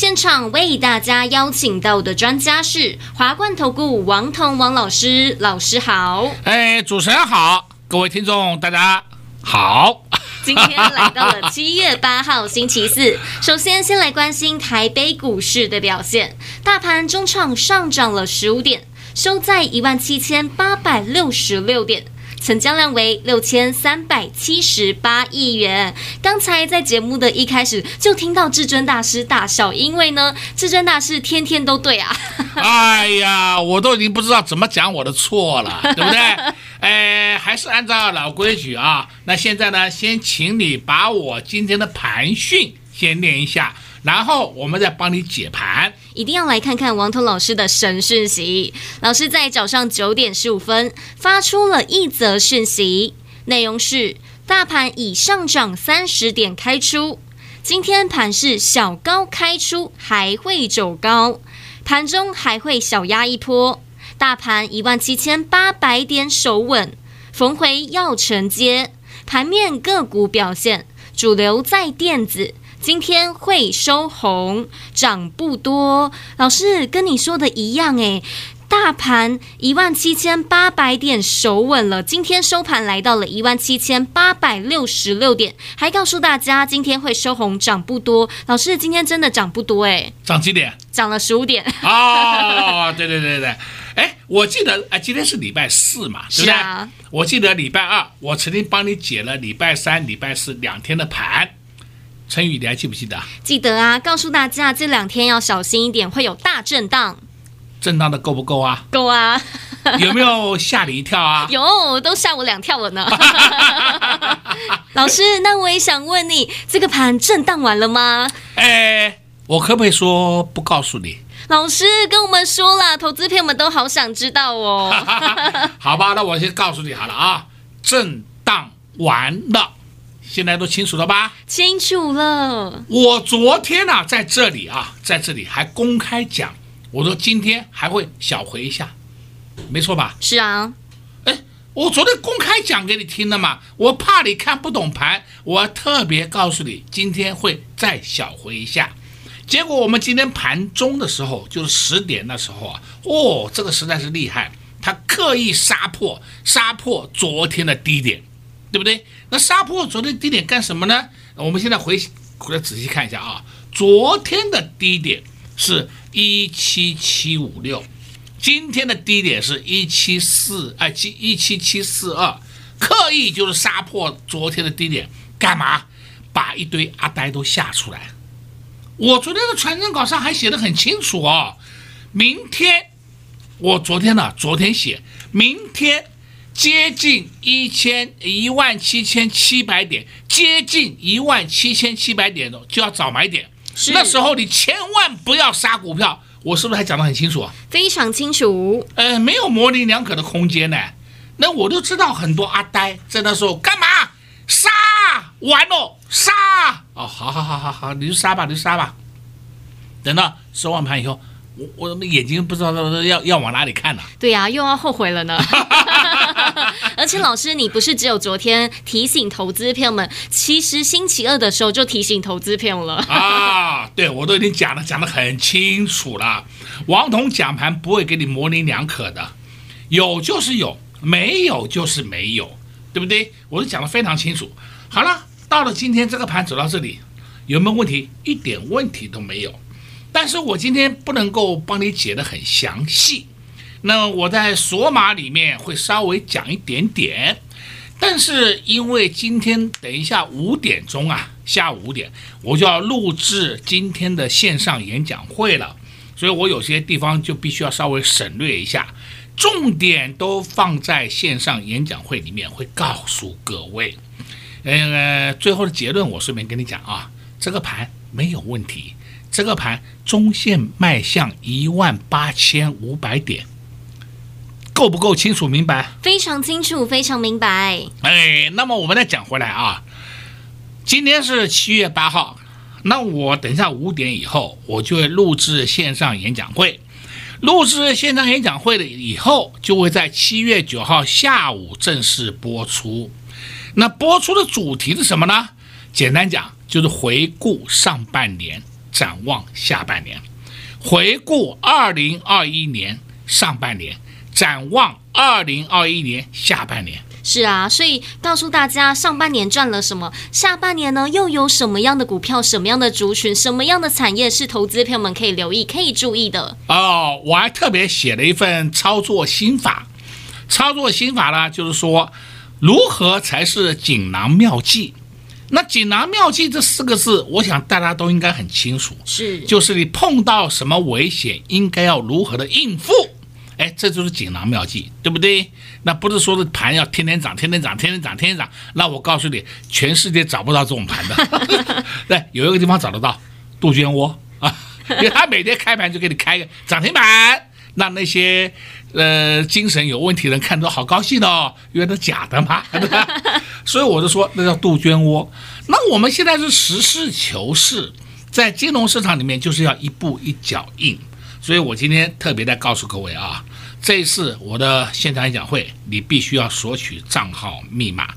现场为大家邀请到的专家是华冠投顾王彤王老师，老师好。哎，主持人好，各位听众大家好。今天来到了七月八号星期四，首先先来关心台北股市的表现，大盘中场上涨了十五点，收在一万七千八百六十六点。成交量为六千三百七十八亿元。刚才在节目的一开始就听到至尊大师大笑，因为呢，至尊大师天天都对啊。哎呀，我都已经不知道怎么讲我的错了，对不对？哎，还是按照老规矩啊。那现在呢，先请你把我今天的盘讯先念一下。然后我们再帮你解盘，一定要来看看王彤老师的神讯息。老师在早上九点十五分发出了一则讯息，内容是：大盘已上涨三十点开出，今天盘是小高开出，还会走高，盘中还会小压一波，大盘一万七千八百点守稳，逢回要承接。盘面个股表现，主流在电子。今天会收红，涨不多。老师跟你说的一样，诶，大盘一万七千八百点守稳了。今天收盘来到了一万七千八百六十六点，还告诉大家今天会收红，涨不多。老师今天真的涨不多，诶，涨几点？涨了十五点。哦，对对对对，哎，我记得哎，今天是礼拜四嘛，是吧？啊、我记得礼拜二我曾经帮你解了礼拜三、礼拜四两天的盘。陈宇，你还记不记得？记得啊！告诉大家，这两天要小心一点，会有大震荡。震荡的够不够啊？够啊！有没有吓你一跳啊？有，都吓我两跳了呢。老师，那我也想问你，这个盘震荡完了吗？哎，我可不可以说不告诉你？老师跟我们说了，投资朋友们都好想知道哦。好吧，那我先告诉你好了啊，震荡完了。现在都清楚了吧？清楚了。我昨天呢、啊，在这里啊，在这里还公开讲，我说今天还会小回一下，没错吧？是啊。哎，我昨天公开讲给你听的嘛，我怕你看不懂盘，我特别告诉你，今天会再小回一下。结果我们今天盘中的时候，就是十点的时候啊，哦，这个实在是厉害，他刻意杀破，杀破昨天的低点。对不对？那杀破昨天低点干什么呢？我们现在回回来仔细看一下啊，昨天的低点是一七七五六，今天的低点是一七四哎七一七七四二，刻意就是杀破昨天的低点，干嘛？把一堆阿呆都吓出来。我昨天的传真稿上还写得很清楚哦，明天我昨天呢，昨天写明天。接近一千一万七千七百点，接近一万七千七百点的就要早买点。那时候你千万不要杀股票，我是不是还讲得很清楚啊？非常清楚。呃，没有模棱两可的空间呢。那我都知道很多阿呆在那时候干嘛？杀完了杀哦，好好好好好，你就杀吧，你就杀吧。等到收完盘以后。我我的眼睛不知道要要往哪里看呢？对呀、啊，又要后悔了呢。而且老师，你不是只有昨天提醒投资朋友们，其实星期二的时候就提醒投资朋友了啊。对，我都已经讲了，讲得很清楚了。王彤讲盘不会给你模棱两可的，有就是有，没有就是没有，对不对？我都讲得非常清楚。好了，到了今天这个盘走到这里，有没有问题？一点问题都没有。但是我今天不能够帮你解得很详细，那我在锁码里面会稍微讲一点点，但是因为今天等一下五点钟啊，下午五点我就要录制今天的线上演讲会了，所以我有些地方就必须要稍微省略一下，重点都放在线上演讲会里面会告诉各位。呃，最后的结论我顺便跟你讲啊，这个盘没有问题。这个盘中线迈向一万八千五百点，够不够清楚明白？非常清楚，非常明白。哎，那么我们再讲回来啊，今天是七月八号，那我等一下五点以后，我就会录制线上演讲会。录制线上演讲会了以后，就会在七月九号下午正式播出。那播出的主题是什么呢？简单讲，就是回顾上半年。展望下半年，回顾二零二一年上半年，展望二零二一年下半年。是啊，所以告诉大家，上半年赚了什么，下半年呢又有什么样的股票、什么样的族群、什么样的产业是投资朋友们可以留意、可以注意的。哦，我还特别写了一份操作心法。操作心法呢，就是说如何才是锦囊妙计。那锦囊妙计这四个字，我想大家都应该很清楚，是，就是你碰到什么危险，应该要如何的应付，哎，这就是锦囊妙计，对不对？那不是说的盘要天天涨，天天涨，天天涨，天天涨。那我告诉你，全世界找不到这种盘的，对，有一个地方找得到，杜鹃窝啊，因为他每天开盘就给你开个涨停板。让那些呃精神有问题的人看都好高兴哦，因为都假的嘛，对吧？所以我就说那叫杜鹃窝。那我们现在是实事求是，在金融市场里面就是要一步一脚印。所以我今天特别在告诉各位啊，这一次我的现场演讲会，你必须要索取账号密码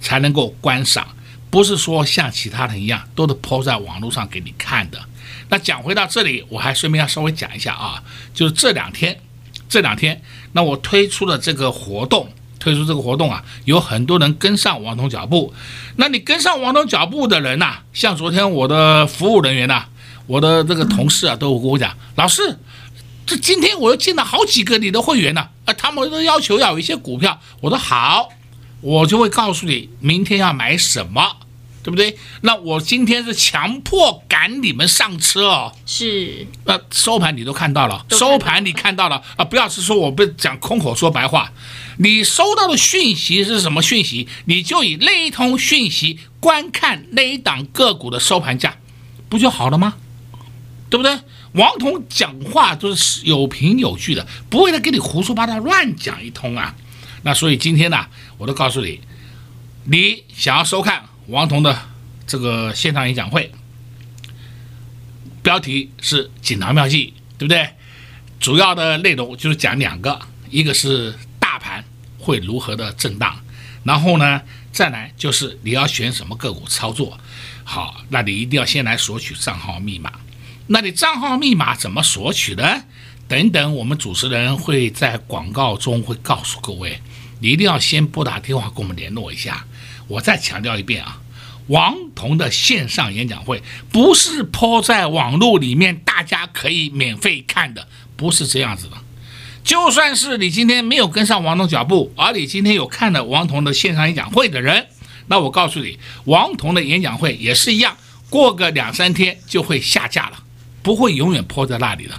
才能够观赏，不是说像其他人一样都是抛在网络上给你看的。那讲回到这里，我还顺便要稍微讲一下啊，就是这两天，这两天，那我推出了这个活动，推出这个活动啊，有很多人跟上王彤脚步。那你跟上王彤脚步的人呐、像昨天我的服务人员呐、我的这个同事啊，都跟我讲，老师，这今天我又进了好几个你的会员呢，啊，他们都要求要有一些股票，我说好，我就会告诉你明天要买什么。对不对？那我今天是强迫赶你们上车哦。是。那收盘你都看到了，收盘你看到了啊！不要是说我不讲空口说白话，你收到的讯息是什么讯息？你就以那一通讯息观看那一档个股的收盘价，不就好了吗？对不对？王彤讲话都是有凭有据的，不会再给你胡说八道乱讲一通啊。那所以今天呢，我都告诉你，你想要收看。王彤的这个线上演讲会，标题是锦囊妙计，对不对？主要的内容就是讲两个，一个是大盘会如何的震荡，然后呢，再来就是你要选什么个股操作。好，那你一定要先来索取账号密码。那你账号密码怎么索取呢？等等，我们主持人会在广告中会告诉各位，你一定要先拨打电话跟我们联络一下。我再强调一遍啊，王彤的线上演讲会不是抛在网络里面，大家可以免费看的，不是这样子的。就算是你今天没有跟上王彤脚步，而你今天有看了王彤的线上演讲会的人，那我告诉你，王彤的演讲会也是一样，过个两三天就会下架了，不会永远泼在那里的。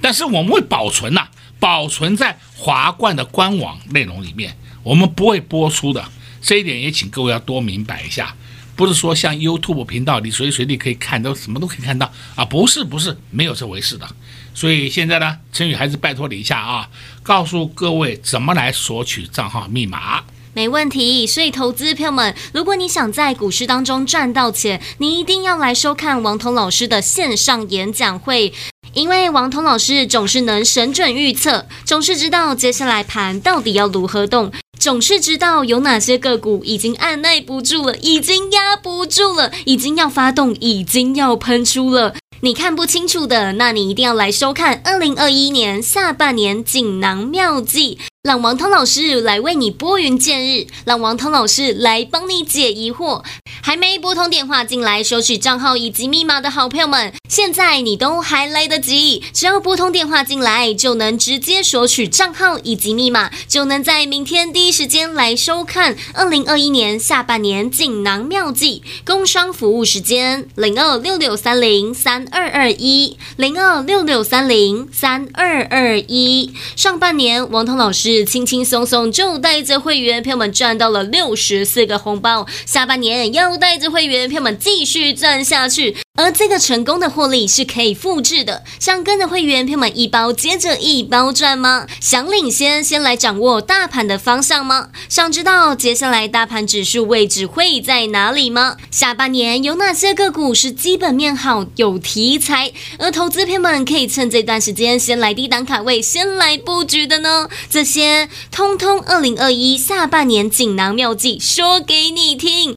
但是我们会保存呐、保存在华冠的官网内容里面，我们不会播出的。这一点也请各位要多明白一下，不是说像 YouTube 频道你随时随地可以看都什么都可以看到啊，不是不是没有这回事的。所以现在呢，陈宇还是拜托你一下啊，告诉各位怎么来索取账号密码。没问题。所以投资朋友们，如果你想在股市当中赚到钱，你一定要来收看王彤老师的线上演讲会，因为王彤老师总是能神准预测，总是知道接下来盘到底要如何动。总是知道有哪些个股已经按捺不住了，已经压不住了，已经要发动，已经要喷出了。你看不清楚的，那你一定要来收看二零二一年下半年锦囊妙计。让王涛老师来为你拨云见日，让王涛老师来帮你解疑惑。还没拨通电话进来索取账号以及密码的好朋友们，现在你都还来得及，只要拨通电话进来，就能直接索取账号以及密码，就能在明天第一时间来收看二零二一年下半年锦囊妙计。工商服务时间零二六六三零三二二一零二六六三零三二二一。上半年王涛老师。是轻轻松松就带着会员朋友们赚到了六十四个红包，下半年要带着会员朋友们继续赚下去。而这个成功的获利是可以复制的，想跟着会员朋友们一包接着一包赚吗？想领先，先来掌握大盘的方向吗？想知道接下来大盘指数位置会在哪里吗？下半年有哪些个股是基本面好、有题材，而投资朋友们可以趁这段时间先来低档卡位，先来布局的呢？这些通通二零二一下半年锦囊妙计说给你听。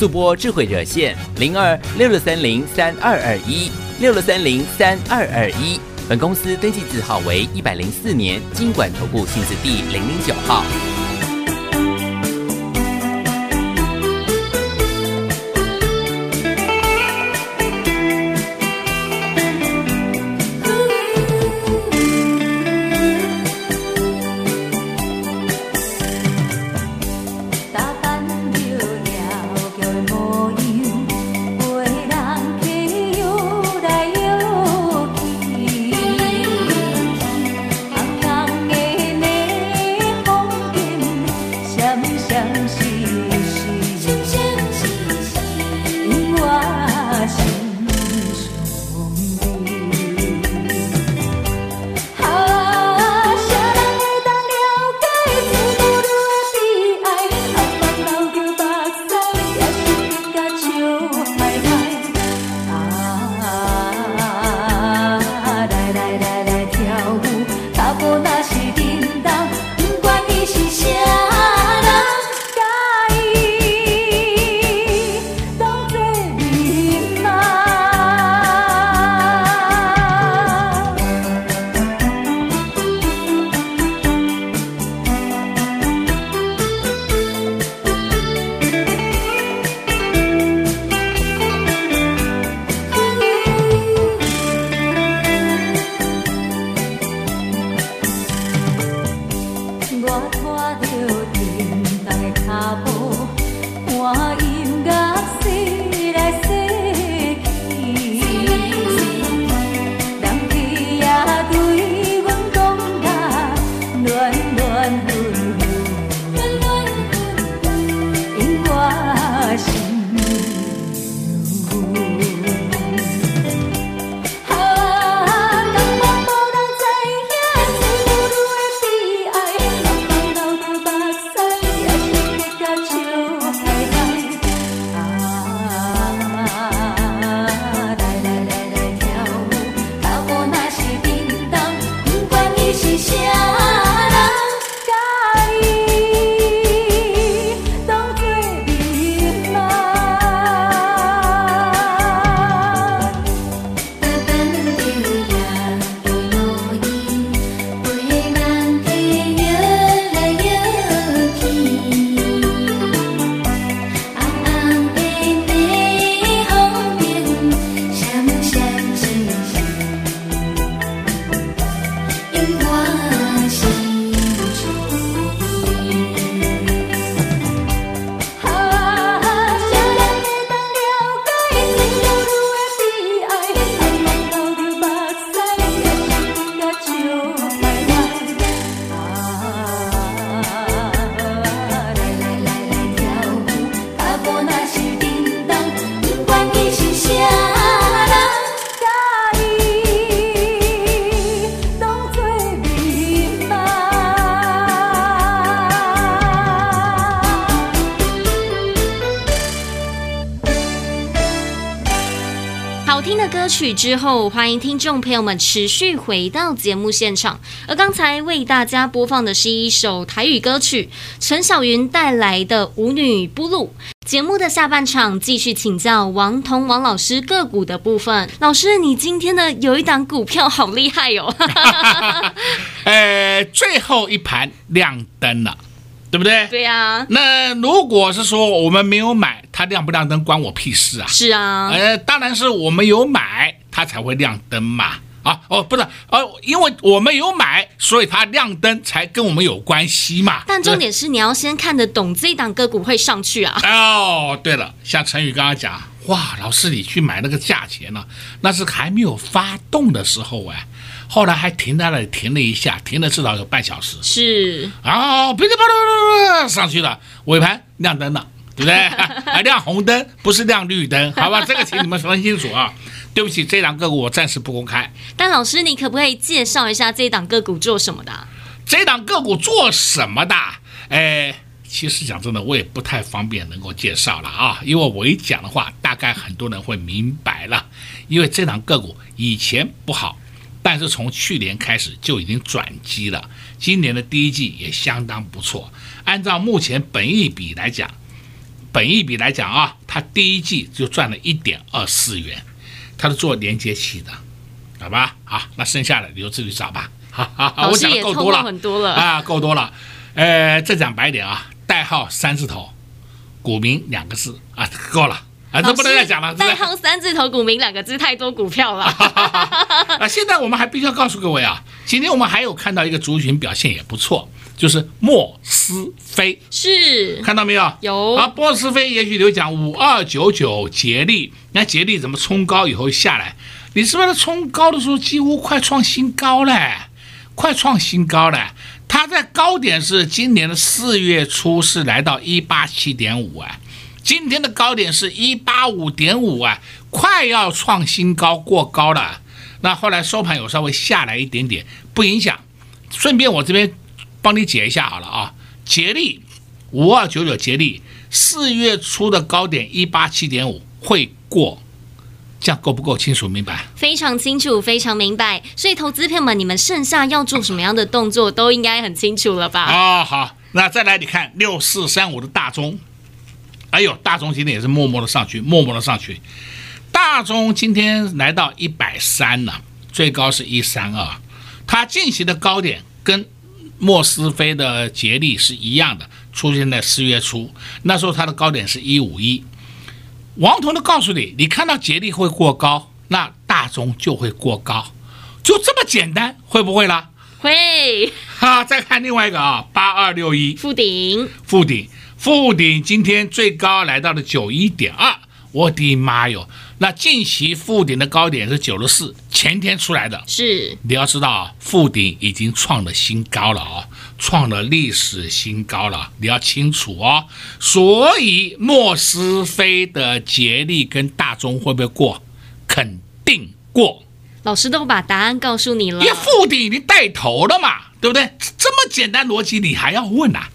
速播智慧热线零二六六三零三二二一六六三零三二二一，本公司登记字号为一百零四年金管投顾新字第零零九号。之后，欢迎听众朋友们持续回到节目现场。而刚才为大家播放的是一首台语歌曲，陈小云带来的《舞女步路》。节目的下半场继续请教王彤王老师个股的部分。老师，你今天的有一档股票好厉害、哦！呃，最后一盘亮灯了。对不对？对呀、啊。那如果是说我们没有买，它亮不亮灯关我屁事啊？是啊。呃，当然是我们有买，它才会亮灯嘛。啊，哦，不是，哦，因为我们有买，所以它亮灯才跟我们有关系嘛。但重点是你要先看得懂这一档个股会上去啊。哦，对了，像陈宇刚刚讲，哇，老师你去买那个价钱呢，那是还没有发动的时候哎，后来还停在那里停了一下，停了至少有半小时。是。哦，噼里啪啦上去了，尾盘亮灯了，对不对？还，亮红灯不是亮绿灯，好吧？这个请你们分清楚啊。对不起，这档个股我暂时不公开。但老师，你可不可以介绍一下这档个股做什么的？这档个股做什么的？哎，其实讲真的，我也不太方便能够介绍了啊，因为我一讲的话，大概很多人会明白了。因为这档个股以前不好，但是从去年开始就已经转机了，今年的第一季也相当不错。按照目前本益比来讲，本益比来讲啊，它第一季就赚了一点二四元。它是做连接器的，好吧？好，那剩下的你就自己找吧。好 好好，我讲的够多了，很多了啊，够多了。呃，再讲白点啊，代号三字头，股民两个字啊，够了啊，这不能再讲了。代号三字头，股民两个字，太多股票了。啊，现在我们还必须要告诉各位啊，今天我们还有看到一个族群表现也不错。就是莫斯菲，是看到没有？有啊，莫斯菲也许有讲五二九九捷力，那捷力怎么冲高以后下来？你是不是冲高的时候几乎快创新高了？快创新高了！它在高点是今年的四月初是来到一八七点五啊，今天的高点是一八五点五啊，快要创新高过高了。那后来收盘有稍微下来一点点，不影响。顺便我这边。帮你解一下好了啊，捷力五二九九，捷力四月初的高点一八七点五会过，这样够不够清楚明白？非常清楚，非常明白。所以投资朋友们，你们剩下要做什么样的动作，都应该很清楚了吧？啊、哦，好，那再来你看六四三五的大中，哎呦，大中今天也是默默的上去，默默的上去，大中今天来到一百三了，最高是一三二，它近期的高点跟。莫斯菲的捷力是一样的，出现在四月初，那时候它的高点是一五一。王彤都告诉你，你看到捷力会过高，那大中就会过高，就这么简单，会不会啦？会。好，再看另外一个啊，八二六一，富鼎，富鼎，富鼎今天最高来到了九一点二，我的妈哟！那近期富鼎的高点是九十四，前天出来的。是，你要知道啊，富鼎已经创了新高了啊，创了历史新高了，你要清楚哦。所以莫斯菲的捷力跟大中会不会过？肯定过。老师都把答案告诉你了。因为富鼎已经带头了嘛，对不对？这么简单逻辑，你还要问啊？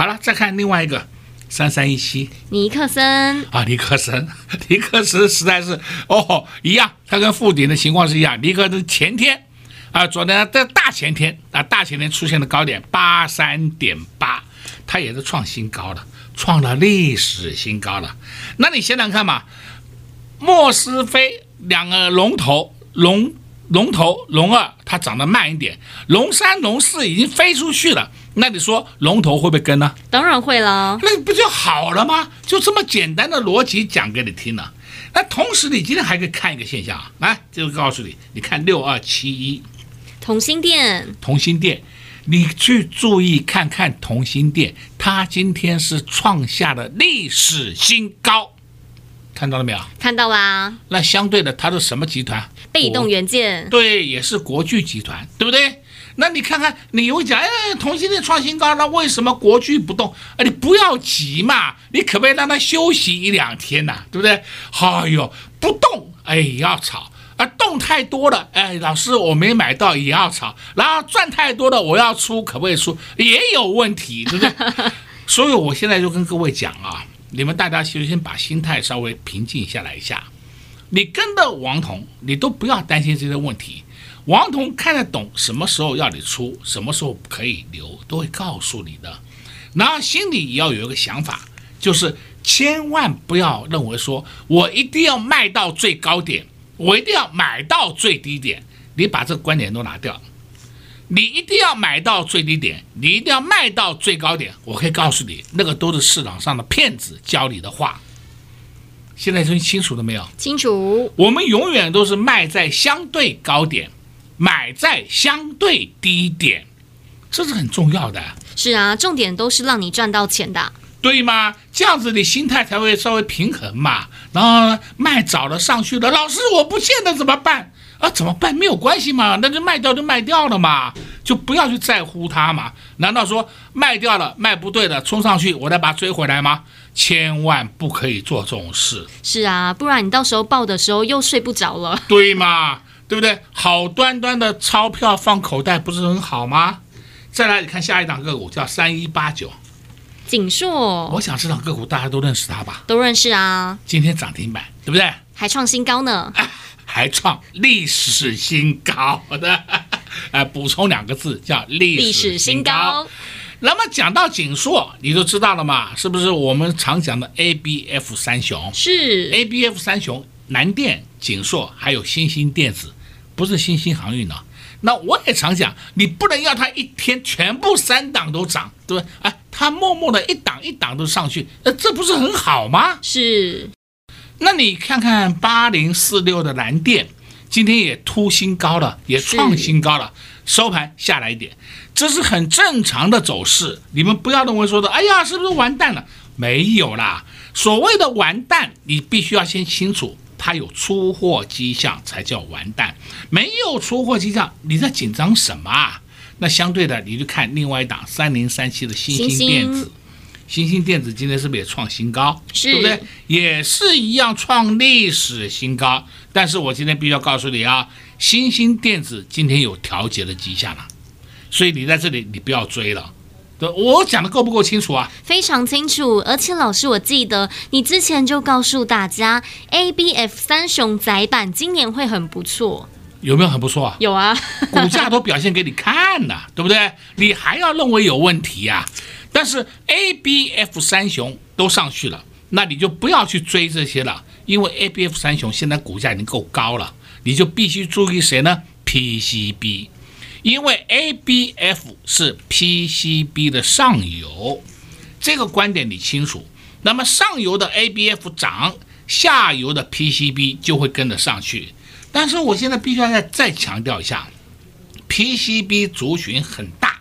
好了，再看另外一个。三三一七，尼克森啊，尼克森，尼克森实在是哦一样，它跟富鼎的情况是一样。尼克森前天啊，昨天在大前天啊，大前天出现的高点八三点八，它也是创新高了，创了历史新高了。那你想想看嘛，莫斯菲两个龙头龙龙头龙二，它涨得慢一点，龙三龙四已经飞出去了。那你说龙头会不会跟呢？当然会了，那不就好了吗？就这么简单的逻辑讲给你听了。那同时你今天还可以看一个现象啊，来，就是告诉你，你看六二七一，同心店，同心店，你去注意看看同心店，它今天是创下了历史新高，看到了没有？看到啦。那相对的，它是什么集团？被动元件。对，也是国巨集团，对不对？那你看看，你又讲，哎，同性恋创新高，那为什么国剧不动？哎，你不要急嘛，你可不可以让它休息一两天呐、对不对？哎呦，不动，哎，要炒啊，动太多了，哎，老师我没买到也要炒，然后赚太多了我要出，可不可以出？也有问题，对不对？所以我现在就跟各位讲啊，你们大家其实先把心态稍微平静下来一下，你跟着王彤，你都不要担心这些问题。王彤看得懂什么时候要你出，什么时候可以留，都会告诉你的。然后心里也要有一个想法，就是千万不要认为说我一定要卖到最高点，我一定要买到最低点。你把这个观点都拿掉，你一定要买到最低点，你一定要卖到最高点。我可以告诉你，那个都是市场上的骗子教你的话。现在听清楚了没有？清楚。我们永远都是卖在相对高点。买在相对低点，这是很重要的。是啊，重点都是让你赚到钱的，对吗？这样子你心态才会稍微平衡嘛。然后卖早了上去了，老师我不见得怎么办？啊，怎么办？没有关系嘛，那就卖掉就卖掉了嘛，就不要去在乎它嘛。难道说卖掉了卖不对的冲上去，我再把它追回来吗？千万不可以做这种事。是啊，不然你到时候报的时候又睡不着了。对嘛？对不对？好端端的钞票放口袋不是很好吗？再来，你看下一档个股叫三一八九，景硕。我想这档个股大家都认识它吧？都认识啊。今天涨停板，对不对？还创新高呢。啊 还创历史新高的，呃，补充两个字叫历史新高。那么讲到景硕，你就知道了嘛？是不是我们常讲的 ABF 三雄？是 ABF 三雄，南电、景硕还有新兴电子，不是新兴航运的？那我也常讲，你不能要它一天全部三档都涨，对不对？哎，它默默的一档一档都上去，呃，这不是很好吗？是。那你看看八零四六的蓝电，今天也突新高了，也创新高了，收盘下来一点，这是很正常的走势。你们不要认为说的，哎呀，是不是完蛋了？没有啦，所谓的完蛋，你必须要先清楚，它有出货迹象才叫完蛋，没有出货迹象，你在紧张什么啊？那相对的，你就看另外一档三零三七的新兴电子。新兴电子今天是不是也创新高？是，对不对？也是一样创历史新高。但是我今天必须要告诉你啊，新兴电子今天有调节的迹象了，所以你在这里你不要追了。对，我讲的够不够清楚啊？非常清楚。而且老师，我记得你之前就告诉大家，ABF 三雄窄板今年会很不错。有没有很不错啊？有啊，股价都表现给你看了，对不对？你还要认为有问题呀？但是 A、B、F 三雄都上去了，那你就不要去追这些了，因为 A、B、F 三雄现在股价已经够高了，你就必须注意谁呢？PCB，因为 A、B、F 是 PCB 的上游，这个观点你清楚。那么上游的 A、B、F 涨，下游的 PCB 就会跟着上去。但是我现在必须要再再强调一下，PCB 族群很大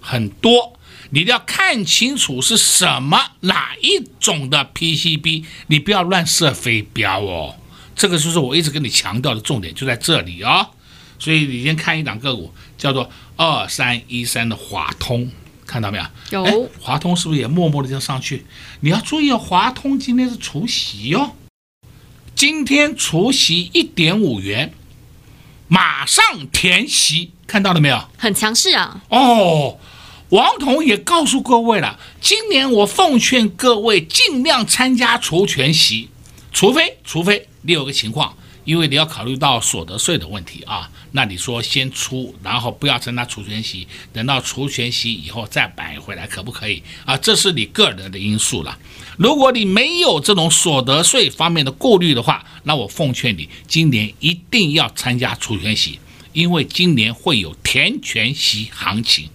很多。你一定要看清楚是什么哪一种的 PCB，你不要乱设飞镖哦。这个就是我一直跟你强调的重点，就在这里哦。所以你先看一档个股，叫做二三一三的华通，看到没有？有。华通是不是也默默的就上去？你要注意哦，华通今天是除夕哦，今天除夕一点五元，马上填息，看到了没有？很强势啊。哦。王彤也告诉各位了，今年我奉劝各位尽量参加除权席，除非除非你有个情况，因为你要考虑到所得税的问题啊，那你说先出，然后不要参加除权息，等到除权息以后再买回来，可不可以啊？这是你个人的因素了。如果你没有这种所得税方面的顾虑的话，那我奉劝你今年一定要参加除权息，因为今年会有填权息行情。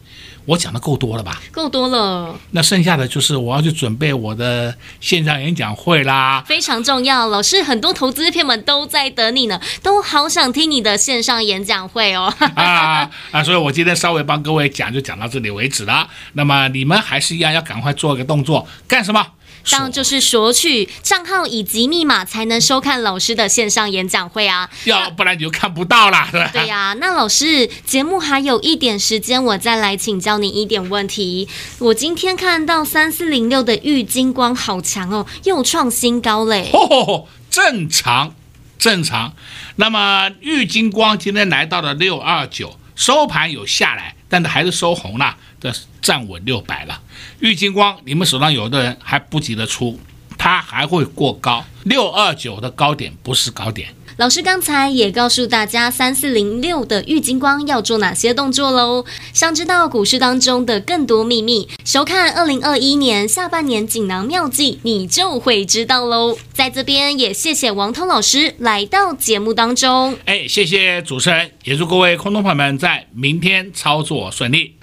我讲的够多了吧？够多了。那剩下的就是我要去准备我的线上演讲会啦，非常重要。老师，很多投资片们都在等你呢，都好想听你的线上演讲会哦。啊啊！所以我今天稍微帮各位讲，就讲到这里为止了。那么你们还是一样要赶快做一个动作，干什么？当然就是索取账号以及密码才能收看老师的线上演讲会啊，要不然你就看不到了，对吧？对呀，那老师节目还有一点时间，我再来请教你一点问题。我今天看到三四零六的玉金光好强哦，又创新高嘞。哦，正常，正常。那么玉金光今天来到了六二九，收盘有下来，但是还是收红了。这站稳六百了，玉金光，你们手上有的人还不急得出，它还会过高，六二九的高点不是高点。老师刚才也告诉大家，三四零六的玉金光要做哪些动作喽？想知道股市当中的更多秘密，收看二零二一年下半年锦囊妙计，你就会知道喽。在这边也谢谢王通老师来到节目当中，哎，谢谢主持人，也祝各位空头朋友们在明天操作顺利。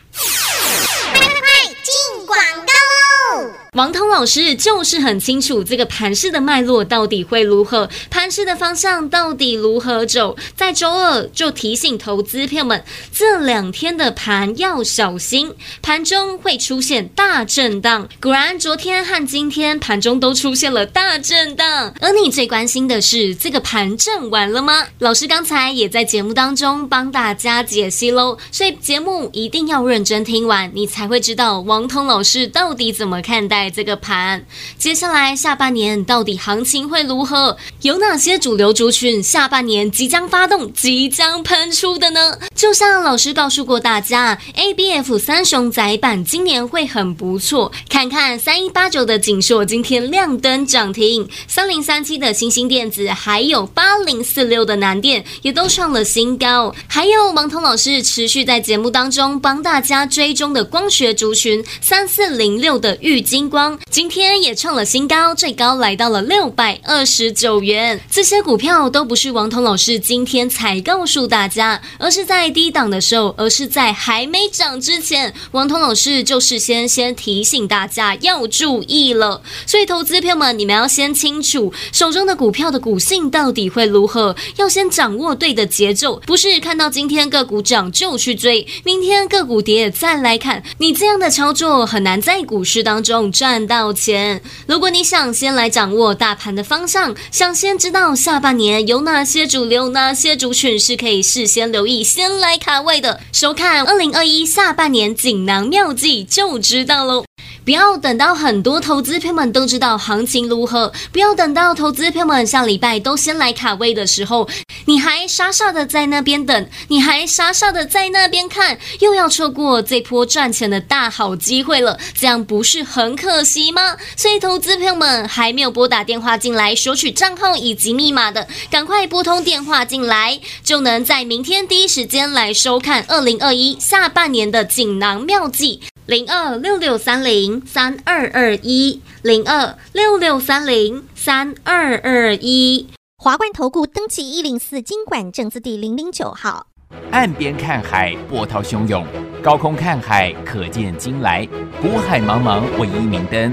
快快快进广告喽！王通老师就是很清楚这个盘势的脉络到底会如何，盘势的方向到底如何走。在周二就提醒投资朋友们，这两天的盘要小心，盘中会出现大震荡。果然，昨天和今天盘中都出现了大震荡。而你最关心的是，这个盘震完了吗？老师刚才也在节目当中帮大家解析喽，所以节目一定要认真听完，你才会知道王通老师到底怎么看待在这个盘。接下来下半年到底行情会如何？有哪些主流族群下半年即将发动、即将喷出的呢？就像老师告诉过大家，ABF 三雄载板今年会很不错。看看三一八九的景硕今天亮灯涨停，三零三七的欣兴电子，还有八零四六的南电也都创了新高。还有王彤老师持续在节目当中帮大家追踪的光学族群三四零六的玉光，今天也创了新高，最高来到了六百二十九元。这些股票都不是王彤老师今天才告诉大家，而是在低档的时候，而是在还没涨之前，王彤老师就事先先提醒大家要注意了。所以，投资朋友们，你们要先清楚手中的股票的股性到底会如何，要先掌握对的节奏，不是看到今天个股涨就去追，明天个股跌再来看，你这样的操作很难在股市当中赚到钱。如果你想先来掌握大盘的方向，想先知道下半年有哪些主流、哪些族群是可以事先留意、先来卡位的，收看二零二一下半年锦囊妙计就知道喽。不要等到很多投资朋友们都知道行情如何，不要等到投资朋友们下礼拜都先来卡位的时候，你还傻傻的在那边等，你还傻傻的在那边看，又要错过这波赚钱的大好机会了，这样不是很可惜吗？所以，投资朋友们还没有拨打电话进来索取账号以及密码的，赶快拨通电话进来，就能在明天第一时间来收看二零二一下半年的锦囊妙计。零二六六三零三二二一，零二六六三零三二二一。华冠投顾登记一零四经管证字第零零九号。岸边看海，波涛汹涌；高空看海，可见金来。湖海茫茫，唯一明灯。